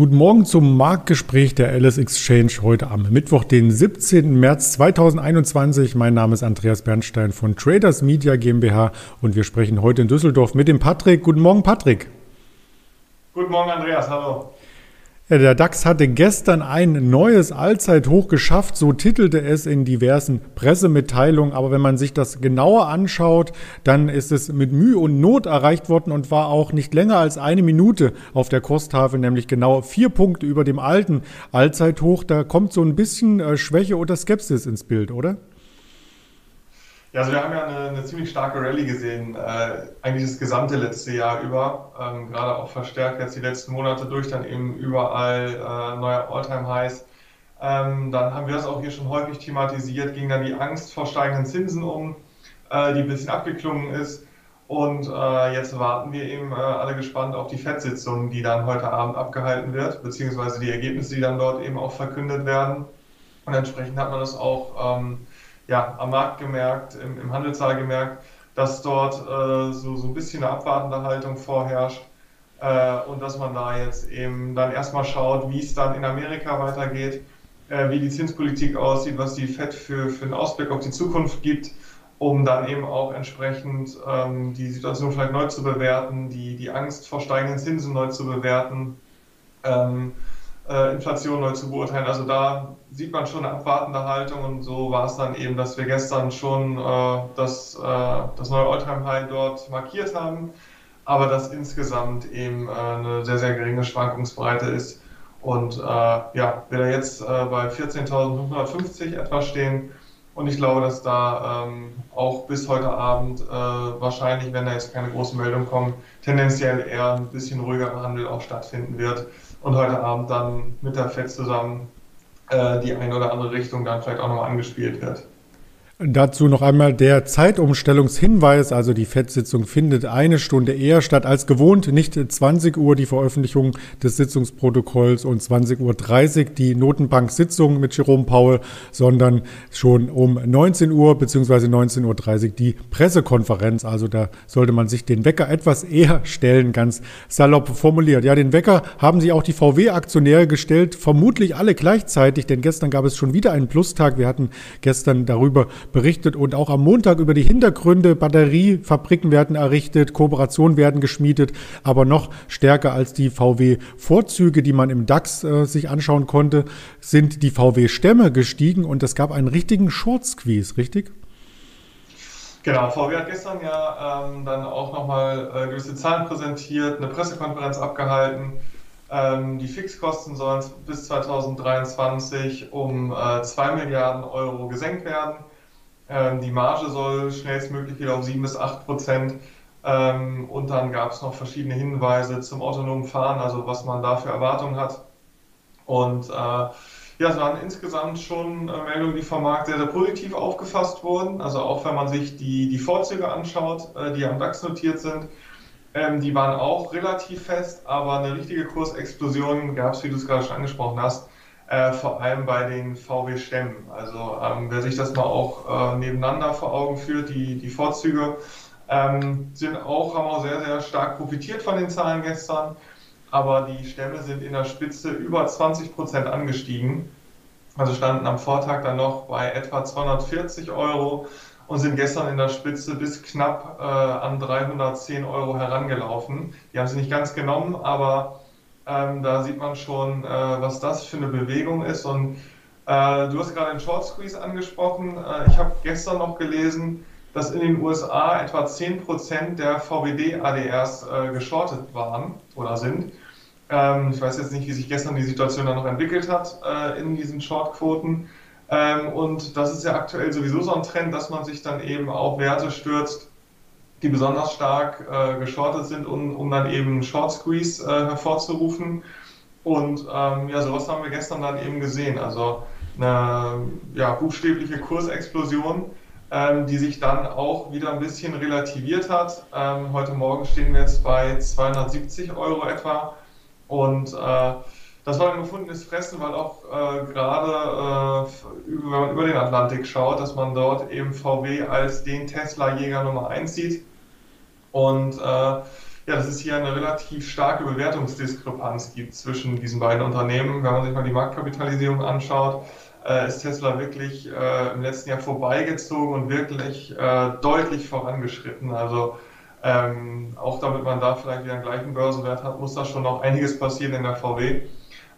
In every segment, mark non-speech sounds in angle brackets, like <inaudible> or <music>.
Guten Morgen zum Marktgespräch der Alice Exchange heute am Mittwoch, den 17. März 2021. Mein Name ist Andreas Bernstein von Traders Media GmbH und wir sprechen heute in Düsseldorf mit dem Patrick. Guten Morgen, Patrick. Guten Morgen, Andreas. Hallo. Der DAX hatte gestern ein neues Allzeithoch geschafft, so titelte es in diversen Pressemitteilungen. Aber wenn man sich das genauer anschaut, dann ist es mit Mühe und Not erreicht worden und war auch nicht länger als eine Minute auf der Kosttafel, nämlich genau vier Punkte über dem alten Allzeithoch. Da kommt so ein bisschen äh, Schwäche oder Skepsis ins Bild, oder? Ja, also wir haben ja eine, eine ziemlich starke Rallye gesehen, äh, eigentlich das gesamte letzte Jahr über, ähm, gerade auch verstärkt jetzt die letzten Monate durch, dann eben überall äh, neue Alltime-Highs. Ähm, dann haben wir das auch hier schon häufig thematisiert, ging dann die Angst vor steigenden Zinsen um, äh, die ein bisschen abgeklungen ist. Und äh, jetzt warten wir eben äh, alle gespannt auf die FED-Sitzung, die dann heute Abend abgehalten wird, beziehungsweise die Ergebnisse, die dann dort eben auch verkündet werden. Und entsprechend hat man das auch ähm, ja, am Markt gemerkt, im, im Handelssaal gemerkt, dass dort äh, so, so ein bisschen eine abwartende Haltung vorherrscht äh, und dass man da jetzt eben dann erstmal schaut, wie es dann in Amerika weitergeht, äh, wie die Zinspolitik aussieht, was die FED für, für einen Ausblick auf die Zukunft gibt, um dann eben auch entsprechend ähm, die Situation vielleicht neu zu bewerten, die, die Angst vor steigenden Zinsen neu zu bewerten. Ähm, äh, Inflation neu zu beurteilen. Also da sieht man schon eine abwartende Haltung und so war es dann eben, dass wir gestern schon äh, das, äh, das neue Alltime-High dort markiert haben, aber dass insgesamt eben äh, eine sehr, sehr geringe Schwankungsbreite ist. Und äh, ja, wir da jetzt äh, bei 14.550 etwa stehen. Und ich glaube, dass da ähm, auch bis heute Abend wahrscheinlich, wenn da jetzt keine großen Meldungen kommen, tendenziell eher ein bisschen ruhigerer Handel auch stattfinden wird und heute Abend dann mit der FED zusammen äh, die eine oder andere Richtung dann vielleicht auch nochmal angespielt wird. Dazu noch einmal der Zeitumstellungshinweis. Also die FED-Sitzung findet eine Stunde eher statt als gewohnt. Nicht 20 Uhr die Veröffentlichung des Sitzungsprotokolls und 20.30 Uhr die Notenbank-Sitzung mit Jerome Paul, sondern schon um 19 Uhr bzw. 19.30 Uhr die Pressekonferenz. Also da sollte man sich den Wecker etwas eher stellen, ganz salopp formuliert. Ja, den Wecker haben sich auch die VW-Aktionäre gestellt, vermutlich alle gleichzeitig, denn gestern gab es schon wieder einen Plustag. Wir hatten gestern darüber berichtet und auch am Montag über die Hintergründe. Batteriefabriken werden errichtet, Kooperationen werden geschmiedet, aber noch stärker als die VW-Vorzüge, die man im DAX äh, sich anschauen konnte, sind die VW-Stämme gestiegen und es gab einen richtigen Short-Squeeze, richtig? Genau, VW hat gestern ja ähm, dann auch nochmal äh, gewisse Zahlen präsentiert, eine Pressekonferenz abgehalten. Ähm, die Fixkosten sollen bis 2023 um äh, 2 Milliarden Euro gesenkt werden. Ähm, die Marge soll schnellstmöglich wieder auf 7 bis 8 Prozent. Ähm, und dann gab es noch verschiedene Hinweise zum autonomen Fahren, also was man da für Erwartungen hat. Und äh, ja, es waren insgesamt schon äh, Meldungen, die vom Markt sehr, sehr positiv aufgefasst wurden. Also auch wenn man sich die, die Vorzüge anschaut, äh, die am DAX notiert sind, ähm, die waren auch relativ fest, aber eine richtige Kursexplosion gab es, wie du es gerade schon angesprochen hast, äh, vor allem bei den VW-Stämmen. Also ähm, wer sich das mal auch äh, nebeneinander vor Augen führt, die, die Vorzüge ähm, sind auch, haben auch sehr, sehr stark profitiert von den Zahlen gestern. Aber die Stämme sind in der Spitze über 20 Prozent angestiegen. Also standen am Vortag dann noch bei etwa 240 Euro und sind gestern in der Spitze bis knapp äh, an 310 Euro herangelaufen. Die haben sie nicht ganz genommen, aber ähm, da sieht man schon, äh, was das für eine Bewegung ist. Und äh, du hast gerade den Short Squeeze angesprochen. Äh, ich habe gestern noch gelesen, dass in den USA etwa 10% der VWD-ADRs äh, geschortet waren oder sind. Ähm, ich weiß jetzt nicht, wie sich gestern die Situation dann noch entwickelt hat äh, in diesen Shortquoten. Ähm, und das ist ja aktuell sowieso so ein Trend, dass man sich dann eben auf Werte stürzt, die besonders stark äh, geschortet sind, um, um dann eben Short Squeeze äh, hervorzurufen. Und ähm, ja, sowas haben wir gestern dann eben gesehen. Also eine ja, buchstäbliche Kursexplosion, ähm, die sich dann auch wieder ein bisschen relativiert hat. Ähm, heute Morgen stehen wir jetzt bei 270 Euro etwa. Und äh, das war ein gefundenes Fressen, weil auch äh, gerade, äh, wenn man über den Atlantik schaut, dass man dort eben VW als den Tesla-Jäger Nummer 1 sieht. Und äh, ja, dass es hier eine relativ starke Bewertungsdiskrepanz gibt zwischen diesen beiden Unternehmen. Wenn man sich mal die Marktkapitalisierung anschaut, äh, ist Tesla wirklich äh, im letzten Jahr vorbeigezogen und wirklich äh, deutlich vorangeschritten. Also ähm, auch damit man da vielleicht wieder einen gleichen Börsenwert hat, muss da schon noch einiges passieren in der VW.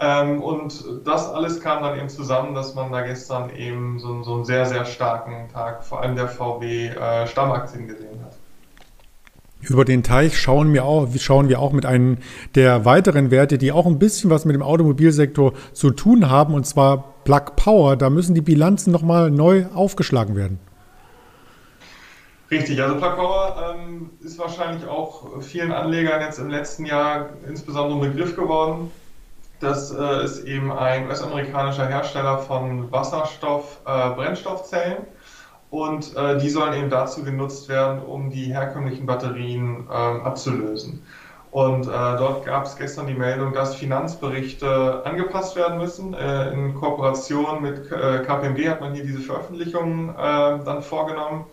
Ähm, und das alles kam dann eben zusammen, dass man da gestern eben so, so einen sehr, sehr starken Tag, vor allem der VW äh, Stammaktien gesehen hat. Über den Teich schauen wir, auch, schauen wir auch mit einem der weiteren Werte, die auch ein bisschen was mit dem Automobilsektor zu tun haben, und zwar Plug Power. Da müssen die Bilanzen nochmal neu aufgeschlagen werden. Richtig, also Plug Power ähm, ist wahrscheinlich auch vielen Anlegern jetzt im letzten Jahr insbesondere ein Begriff geworden. Das äh, ist eben ein US-amerikanischer Hersteller von Wasserstoff-Brennstoffzellen. Äh, und äh, die sollen eben dazu genutzt werden, um die herkömmlichen Batterien äh, abzulösen. Und äh, dort gab es gestern die Meldung, dass Finanzberichte angepasst werden müssen. Äh, in Kooperation mit äh, KPMG hat man hier diese Veröffentlichungen äh, dann vorgenommen,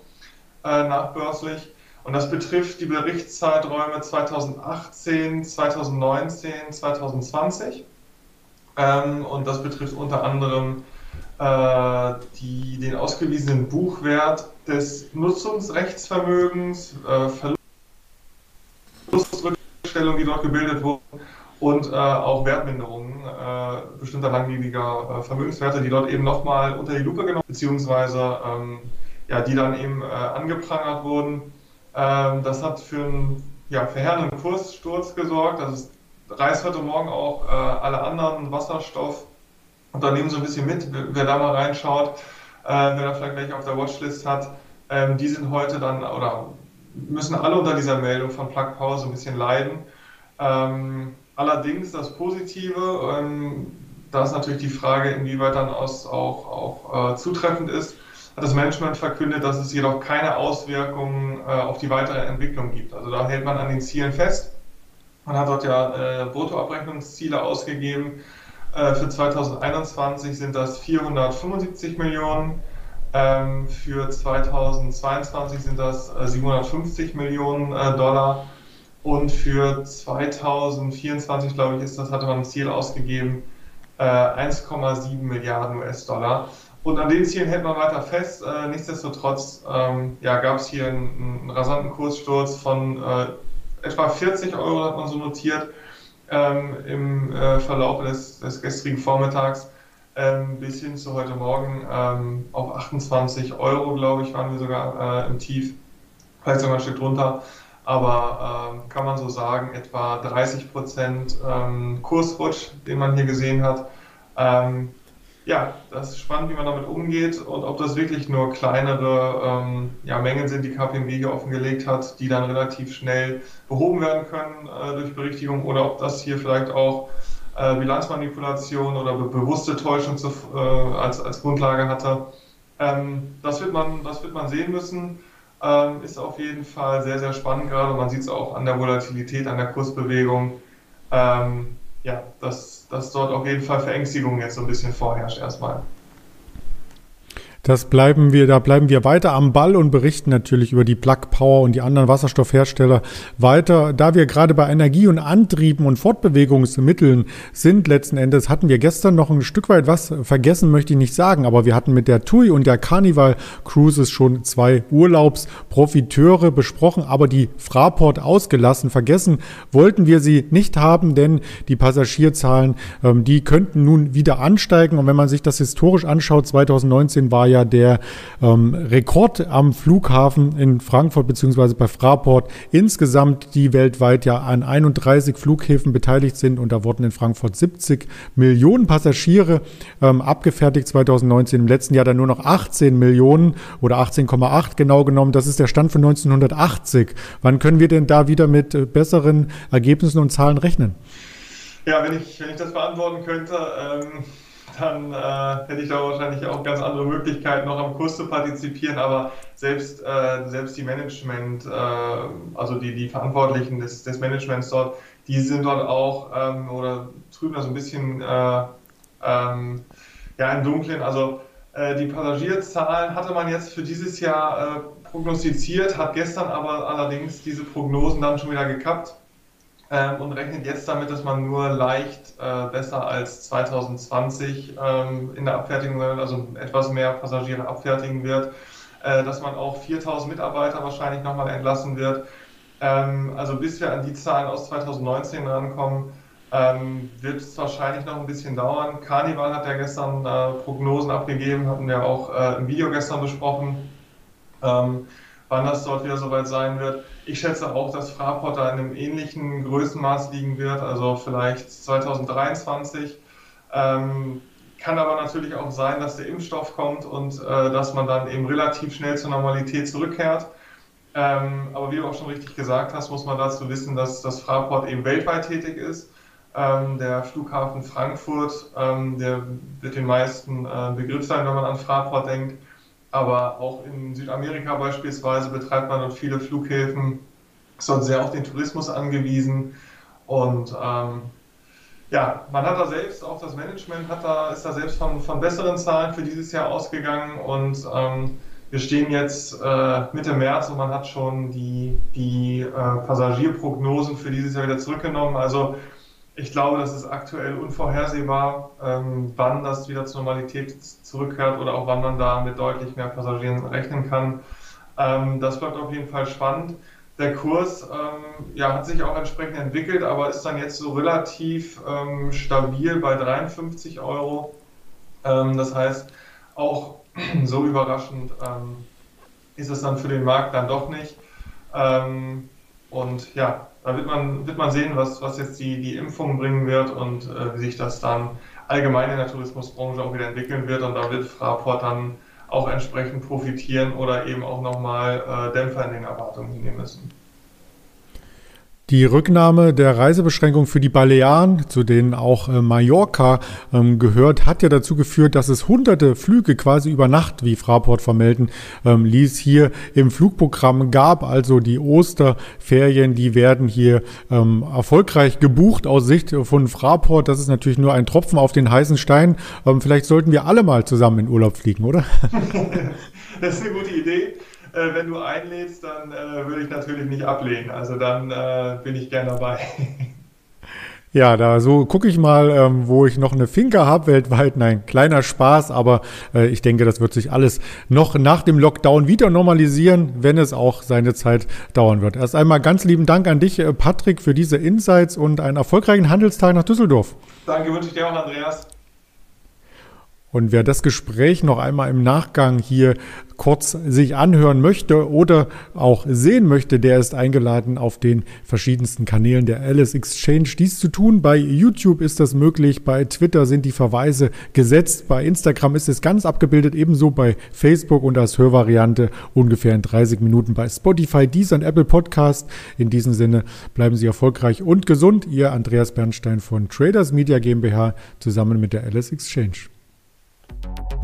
nachbörslich. Und das betrifft die Berichtszeiträume 2018, 2019, 2020. Ähm, und das betrifft unter anderem äh, die, den ausgewiesenen Buchwert des Nutzungsrechtsvermögens, äh, Verlustrückstellungen, die dort gebildet wurden und äh, auch Wertminderungen äh, bestimmter langlebiger äh, Vermögenswerte, die dort eben nochmal unter die Lupe genommen, beziehungsweise ähm, ja, die dann eben äh, angeprangert wurden. Ähm, das hat für einen ja, verheerenden Kurssturz gesorgt. Das ist reißt heute Morgen auch äh, alle anderen Wasserstoffunternehmen so ein bisschen mit. Wer da mal reinschaut, äh, wer da vielleicht welche auf der Watchlist hat, ähm, die sind heute dann oder müssen alle unter dieser Meldung von Plug Power so ein bisschen leiden. Ähm, allerdings das Positive, ähm, da ist natürlich die Frage, inwieweit dann aus, auch, auch äh, zutreffend ist, hat das Management verkündet, dass es jedoch keine Auswirkungen äh, auf die weitere Entwicklung gibt. Also da hält man an den Zielen fest. Man hat dort ja äh, Bruttoabrechnungsziele ausgegeben. Äh, für 2021 sind das 475 Millionen. Ähm, für 2022 sind das äh, 750 Millionen äh, Dollar. Und für 2024, glaube ich, ist das, hatte man ein Ziel ausgegeben, 1,7 äh, Milliarden US-Dollar. Und an den Zielen hält man weiter fest. Äh, nichtsdestotrotz ähm, ja, gab es hier einen, einen, rasanten Kurssturz von äh, etwa 40 Euro hat man so notiert ähm, im äh, Verlauf des, des, gestrigen Vormittags ähm, bis hin zu heute Morgen ähm, auf 28 Euro, glaube ich, waren wir sogar äh, im Tief, vielleicht sogar ein Stück drunter. Aber ähm, kann man so sagen, etwa 30 Prozent ähm, Kursrutsch, den man hier gesehen hat. Ja, das ist spannend, wie man damit umgeht und ob das wirklich nur kleinere ähm, ja, Mengen sind, die KPMG hier offengelegt hat, die dann relativ schnell behoben werden können äh, durch Berichtigung oder ob das hier vielleicht auch äh, Bilanzmanipulation oder be bewusste Täuschung zu, äh, als, als Grundlage hatte. Ähm, das, wird man, das wird man sehen müssen. Ähm, ist auf jeden Fall sehr, sehr spannend gerade. Man sieht es auch an der Volatilität, an der Kursbewegung. Ähm, ja, dass, dass dort auf jeden Fall Verängstigung jetzt so ein bisschen vorherrscht erstmal. Das bleiben wir, da bleiben wir weiter am Ball und berichten natürlich über die Plug Power und die anderen Wasserstoffhersteller weiter. Da wir gerade bei Energie und Antrieben und Fortbewegungsmitteln sind, letzten Endes hatten wir gestern noch ein Stück weit was vergessen, möchte ich nicht sagen, aber wir hatten mit der TUI und der Carnival Cruises schon zwei Urlaubsprofiteure besprochen, aber die Fraport ausgelassen. Vergessen wollten wir sie nicht haben, denn die Passagierzahlen, ähm, die könnten nun wieder ansteigen. Und wenn man sich das historisch anschaut, 2019 war ja ja der ähm, Rekord am Flughafen in Frankfurt beziehungsweise bei Fraport insgesamt, die weltweit ja an 31 Flughäfen beteiligt sind und da wurden in Frankfurt 70 Millionen Passagiere ähm, abgefertigt 2019. Im letzten Jahr dann nur noch 18 Millionen oder 18,8 genau genommen. Das ist der Stand von 1980. Wann können wir denn da wieder mit äh, besseren Ergebnissen und Zahlen rechnen? Ja, wenn ich, wenn ich das beantworten könnte, ähm dann äh, hätte ich da wahrscheinlich auch ganz andere Möglichkeiten, noch am Kurs zu partizipieren. Aber selbst, äh, selbst die Management, äh, also die, die Verantwortlichen des, des Managements dort, die sind dort auch ähm, oder trüben da so ein bisschen äh, ähm, ja, im Dunkeln. Also äh, die Passagierzahlen hatte man jetzt für dieses Jahr äh, prognostiziert, hat gestern aber allerdings diese Prognosen dann schon wieder gekappt. Ähm, und rechnet jetzt damit, dass man nur leicht äh, besser als 2020 ähm, in der Abfertigung, also etwas mehr Passagiere abfertigen wird, äh, dass man auch 4000 Mitarbeiter wahrscheinlich nochmal entlassen wird. Ähm, also bis wir an die Zahlen aus 2019 rankommen, ähm, wird es wahrscheinlich noch ein bisschen dauern. Carnival hat ja gestern äh, Prognosen abgegeben, hatten wir auch äh, im Video gestern besprochen, ähm, wann das dort wieder soweit sein wird. Ich schätze auch, dass Fraport da in einem ähnlichen Größenmaß liegen wird, also vielleicht 2023. Ähm, kann aber natürlich auch sein, dass der Impfstoff kommt und äh, dass man dann eben relativ schnell zur Normalität zurückkehrt. Ähm, aber wie du auch schon richtig gesagt hast, muss man dazu wissen, dass das Fraport eben weltweit tätig ist. Ähm, der Flughafen Frankfurt, ähm, der wird den meisten äh, Begriff sein, wenn man an Fraport denkt. Aber auch in Südamerika beispielsweise betreibt man dort viele Flughäfen, ist dort sehr auf den Tourismus angewiesen. Und ähm, ja, man hat da selbst, auch das Management hat da, ist da selbst von, von besseren Zahlen für dieses Jahr ausgegangen und ähm, wir stehen jetzt äh, Mitte März und man hat schon die, die äh, Passagierprognosen für dieses Jahr wieder zurückgenommen. Also ich glaube, das ist aktuell unvorhersehbar, ähm, wann das wieder zur Normalität zurückkehrt oder auch wann man da mit deutlich mehr Passagieren rechnen kann. Ähm, das bleibt auf jeden Fall spannend. Der Kurs ähm, ja, hat sich auch entsprechend entwickelt, aber ist dann jetzt so relativ ähm, stabil bei 53 Euro. Ähm, das heißt, auch <clears throat> so überraschend ähm, ist es dann für den Markt dann doch nicht. und ja, da wird man, wird man sehen, was, was jetzt die, die Impfung bringen wird und äh, wie sich das dann allgemein in der Tourismusbranche auch wieder entwickeln wird. Und da wird Fraport dann auch entsprechend profitieren oder eben auch nochmal äh, Dämpfer in den Erwartungen hinnehmen müssen. Die Rücknahme der Reisebeschränkung für die Balearen, zu denen auch äh, Mallorca ähm, gehört, hat ja dazu geführt, dass es hunderte Flüge quasi über Nacht, wie Fraport vermelden ähm, ließ, hier im Flugprogramm gab. Also die Osterferien, die werden hier ähm, erfolgreich gebucht aus Sicht von Fraport. Das ist natürlich nur ein Tropfen auf den heißen Stein. Vielleicht sollten wir alle mal zusammen in Urlaub fliegen, oder? <laughs> das ist eine gute Idee äh, wenn du einlädst, dann äh, würde ich natürlich nicht ablehnen. Also dann äh, bin ich gern dabei. <laughs> Ja, da so gucke ich mal, ähm, wo ich noch eine Finca habe weltweit. Nein, kleiner Spaß, aber äh, ich denke, das wird sich alles noch nach dem Lockdown wieder normalisieren, wenn es auch seine Zeit dauern wird. Erst einmal ganz lieben Dank an dich, äh, Patrick, für diese Insights und einen erfolgreichen Handelstag nach Düsseldorf. Danke, wünsche ich dir auch, Andreas. Und wer das Gespräch noch einmal im Nachgang hier kurz sich anhören möchte oder auch sehen möchte, der ist eingeladen, auf den verschiedensten Kanälen der Alice Exchange dies zu tun. Bei YouTube ist das möglich, bei Twitter sind die Verweise gesetzt, bei Instagram ist es ganz abgebildet, ebenso bei Facebook und als Hörvariante ungefähr in 30 Minuten bei Spotify, Deezer und Apple Podcast. In diesem Sinne bleiben Sie erfolgreich und gesund. Ihr Andreas Bernstein von Traders Media GmbH zusammen mit der Alice Exchange. Thank you